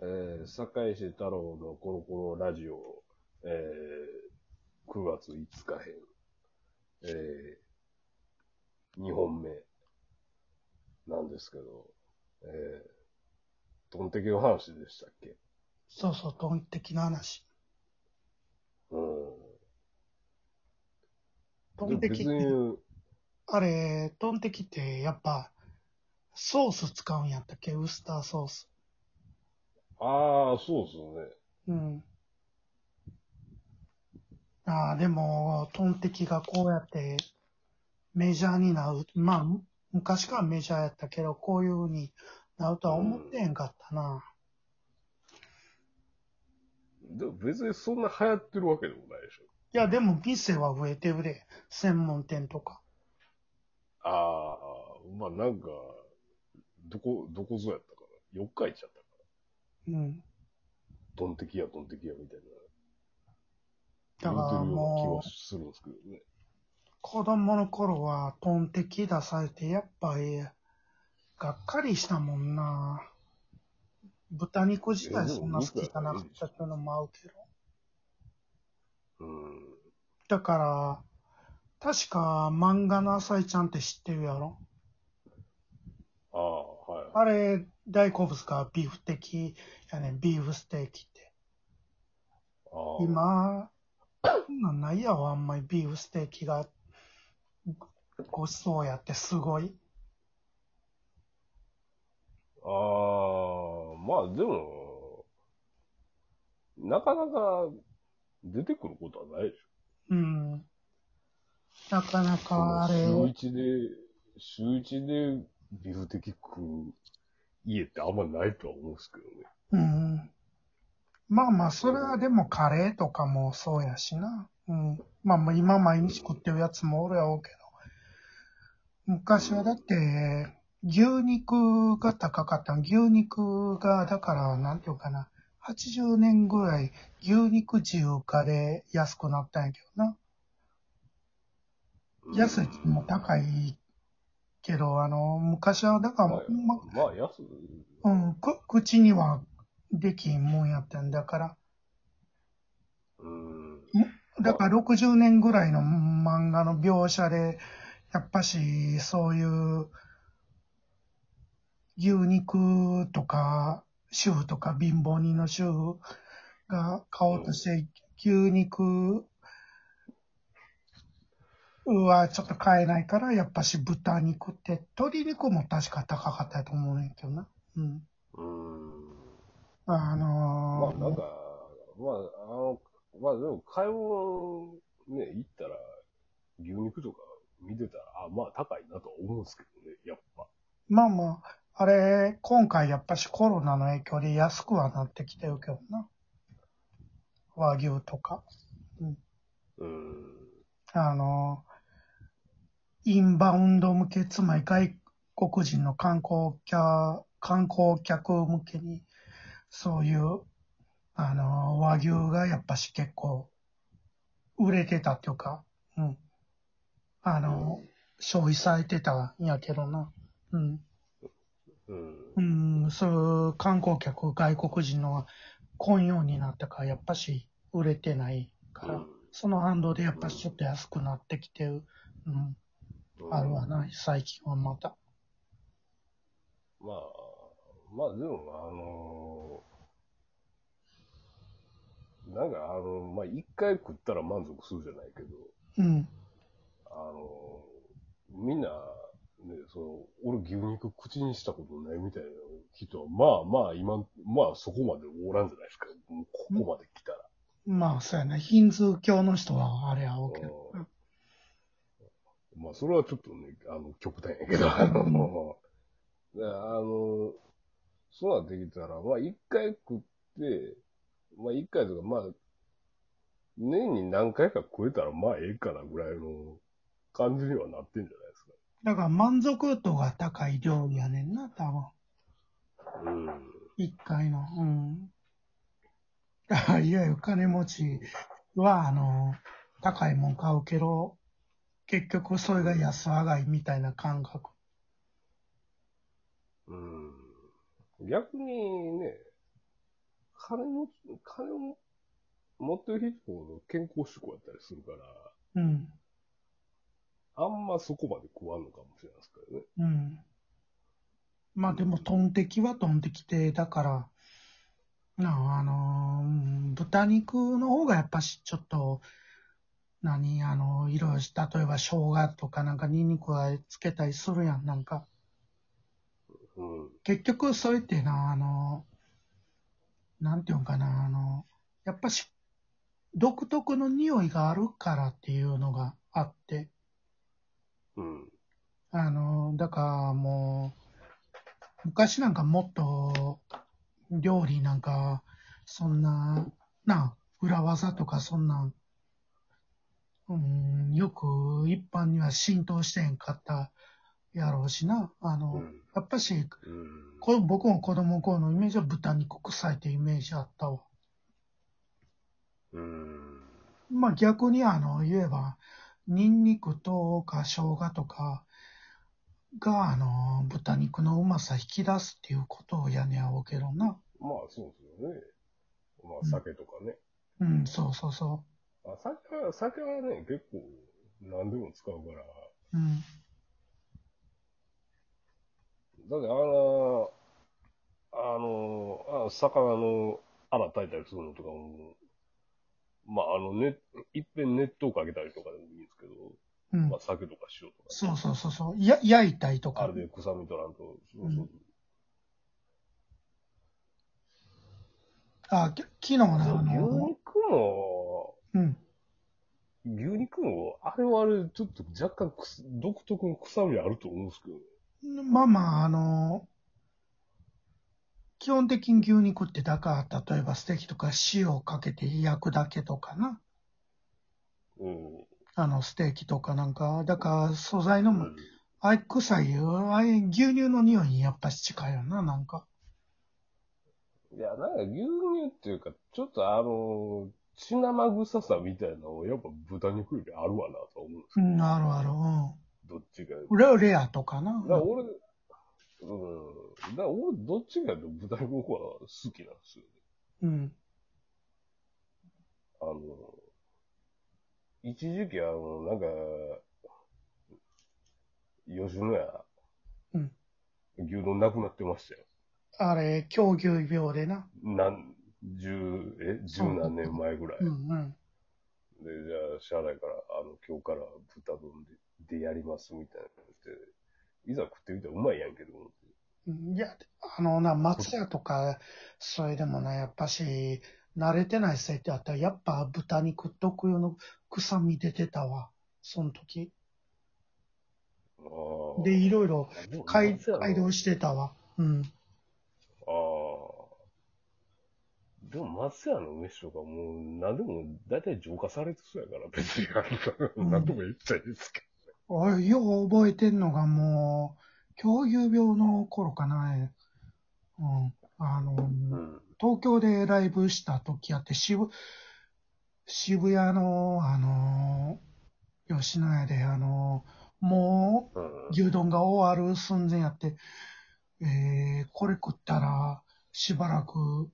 えー、堺市太郎のコロコロラジオ、えー、9月5日編、えー、2本目なんですけど、えー、トンテキの話でしたっけ？そうそう、トンテキの話。うん。トンテキでも別に、あれ、トンテキってやっぱ、ソース使うんやったっけ？ウスターソース。ああ、そうっすよね。うん。ああ、でも、トンテキがこうやってメジャーになる。まあ、む昔からメジャーやったけど、こういう風になるとは思ってへんかったな。でも別にそんな流行ってるわけでもないでしょ。いや、でも店は増えてるで。専門店とか。ああ、まあなんか、どこ、どこぞやったかな。4日行っちゃった。うん。トンテキやトンテキやみたいな。だから言うてるような気もう、はするんですけどね。子供の頃はトンテキ出されて、やっぱり、がっかりしたもんな。豚肉自体そんな好きじゃなかったっていうのも合うけど。うん。だから、確か漫画の浅井ちゃんって知ってるやろ？ああ、はい。あれ、大好物がビーフ的やねん、ビーフステーキって。ああ今、そんなんないやわ、あんまりビーフステーキがごちそうやってすごい。ああ、まあでも、なかなか出てくることはないでしょ。うん。なかなかあれ、週一で、週一でビフテキ食う家ってあんまないとは思うんですけどね。うん。まあまあ、それはでもカレーとかもそうやしな。うん。まあまあ今毎日食ってるやつもおるやろうけど。昔はだって、牛肉が高かった。牛肉が、だから、なんていうかな。80年ぐらい牛肉自由化で安くなったんやけどな。安いも高いけど、あの、昔はだから、まあ、ままあ安い。うん、く、口にはできんもんやったんだから。うん。だから60年ぐらいの漫画の描写で、やっぱし、そういう、牛肉とか、主婦とか貧乏人の主婦が買おうとして、牛肉はちょっと買えないから、やっぱし豚肉って、鶏肉も確か高かったと思うんやけどな。うん。うん。あまのーあなんか、まあ、あの、まあでも買い物ね、行ったら、牛肉とか見てたら、あ、まあ高いなとは思うんですけどね、やっぱ。まあまあ、あれ、今回やっぱしコロナの影響で安くはなってきてるけどな。和牛とか。うん。あの、インバウンド向け、つまり外国人の観光客、観光客向けに、そういう、あの、和牛がやっぱし結構、売れてたっていうか、うん。あの、消費されてたんやけどな。うん。うん。うん、そういう観光客、外国人の来んようになったから、やっぱし売れてないから、うんその反動でやっぱしちょっと安くなってきてる、うん、あるわな、最近はまた。まあ、まあでも、あのなんかあの、まあ一回食ったら満足するじゃないけど、うん、あのみんな、ね、その、俺牛肉口にしたことないみたいな人は、まあまあ今、まあそこまでおらんじゃないですか。もうここまで来たら。まあ、そうやな、ヒンズー教の人はあれやおうけど。うんまあ、それはちょっとね、あの、極端やけど、あの、であの、そうなってきたら、まあ、一回食って、まあ、一回とか、まあ、年に何回か食えたら、まあ、ええかなぐらいの感じにはなってんじゃないですか。だから満足度が高い料理やねんな、多分。うん。一回の。うん。だからいわゆる金持ちは、あの、高いもん買うけど、結局それが安上がりみたいな感覚。うん。逆にね、金も、金を持ってる人ほど健康志向やったりするから、うん。あんまそこまで食わんのかもしれないですけどね。うん。まあでも、トンテキはトンテキで、だから、なあ、あのー豚肉の方がやっぱしちょっと、何、あの、いろいろ、例えば生姜とかなんかニンニクはつけたりするやん、なんか。うん。結局、それってな、あの、なんていうんかな、あの、やっぱし、独特の匂いがあるからっていうのがあって、うん。あの、だからもう、昔なんかもっと、料理なんか、そんな、な、裏技とかそんな、うん、よく一般には浸透してへんかったやろうしな。あの、うん。やっぱし、うん。こ僕も子供の頃のイメージは豚肉臭いってイメージあったわ。うん。まあ逆にあの、言えば、ニンニクとか生姜とかが、あの、豚肉のうまさ引き出すっていうことをやねやろうけどな。まあ、そうですよね。まあ、酒とかね。うん、そうそうそあ酒は、酒はね、結構、何でも使うから。う。うん。だって、あの、あの、あ魚の穴炊いたりするのとかも、まあ、あの、ね、いっぺん熱湯かけたりとかでもいいんですけど、うんまあ、。酒とか塩とか、そうそうそうそう。や、焼いたりとかあれ。で臭み取らんと、そうそううんあ、き昨日な、あそう牛の、肉も、うん。牛肉も、あれはあれ、ちょっと若干くす独特の臭みあると思うんですけど、まあまあ、あの、基本的に牛肉ってだから、例えばステーキとか塩をかけて焼くだけとかな。うん。あの、ステーキとかなんか、だから素材の、うんあれ臭いよ。あれ牛乳の匂いにやっぱし近いよな、なんか。いや、なんか牛乳っていうか、ちょっとあの、血生臭さみたいなのをやっぱ豚肉よりあるわなと思うんですうん、あるある。どっちか。うん。レレアとかな。だから俺、うん。だから俺、どっちか豚肉の方が好きなんですよね。うん。あの、一時期あの、なんか、吉野家、うん牛丼なくなってましたよ。あれ、狂牛病でな。なん、十、え、十何年前ぐらい。うんうん。で、じゃあ、支払いから、あの、今日から豚丼ででやりますみたいなのって、いざ食ってみたらうまいやんけど、うんいや、あのな、松屋とか、それでもな、やっぱし、慣れてないせいってあったら、やっぱ豚肉特有の臭み出てたわ。その時。で、いろいろ改改良してたわ。うん。ああ。でも、松屋の飯とかもう、何でも大体浄化されてそうやから、別にあの、何とも言っちゃいいですけおい、よう覚えてんのがもう、狂牛病の頃かな。うん。あの、うん。東京でライブした時あって、渋、渋谷の、あの、吉野家で、あの、もう、牛丼が終わる寸前やって、えー、これ食ったら、しばらく、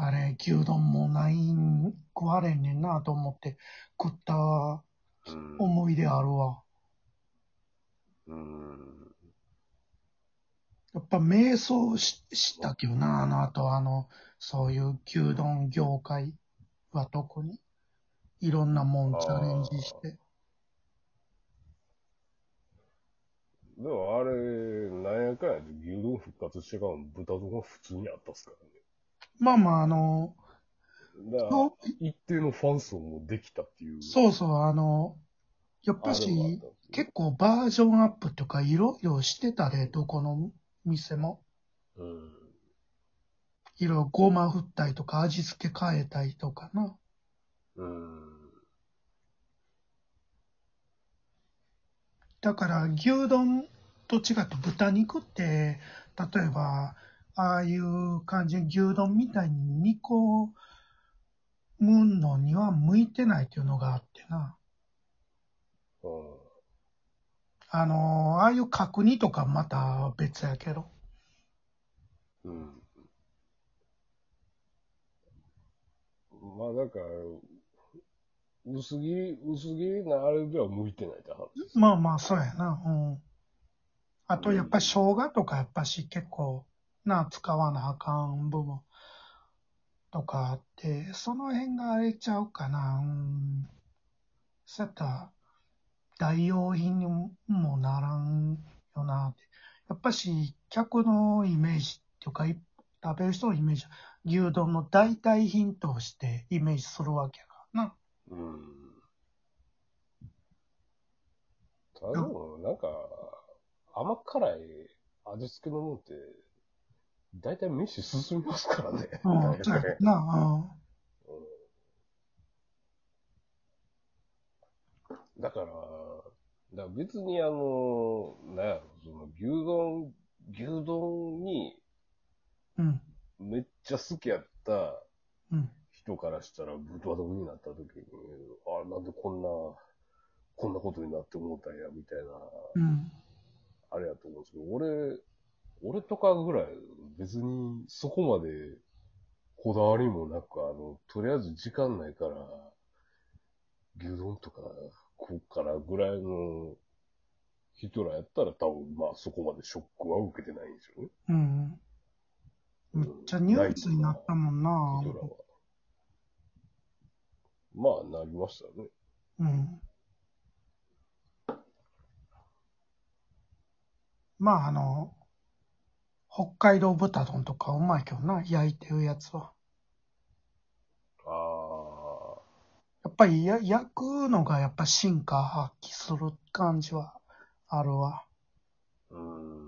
あれ、牛丼もないん、食われんねんなと思って、食ったうん。思い出あるわ。うん。やっぱ瞑想ししたけどな、あの後、あの、そういう牛丼業界は特に、いろんなもんチャレンジして。でもあれ、なんやかんやで牛丼復活してからも豚丼が普通にあったっすからまあまあ、あの、ね。だからの、一定のファン層もできたっていう。そうそう、あの、やっぱあれもあっし、たんですよ結構バージョンアップとかいろいろしてたで、どこの店も。うん。いろいろごま振ったりとか味付け変えたりとかな。うん。だから牛丼と違って豚肉って、例えば、ああいう感じで牛丼みたいに煮込むのには向いてないっていうのがあってな。うん。あの、ああいう角煮とかまた別やけど。うん。まあ、だから、薄切り、薄切りなあれでは向いてないって話です。まあまあ、そうやな。うん。あと、やっぱ生姜とかやっぱし結構、な、使わなあかん部分とかあって、その辺があれちゃうかな。うん。そうやったら、代用品にもならんよなって。やっぱし、客のイメージっていうか、い食べる人のイメージは、牛丼の代替品としてイメージするわけやからな。うん。ただでも、なんか、甘辛い味付けのもんって、大体飯進みますからね。うん、そうやな。だから、だから別にあの、なんやろ、その牛丼、牛丼にうん。うん。めっちゃ好きやったうん。人からしたら、豚丼になった時に、あ、なんでこんな、こんなことになって思ったんや、みたいな、うん。あれやと思うんですけど、俺、俺とかぐらい別にそこまでこだわりもなく、あの、とりあえず時間ないから、牛丼とか食うからぐらいの人らやったら多分まあそこまでショックは受けてないんでしょうね。うん。めっちゃニュースになったもんな。人らは。まあなりましたね。うん。まああの、北海道豚丼とかうまいけどな、焼いてるやつは。あやっぱりや焼くのがやっぱ進化発揮する感じはあるわ。あ、うーん。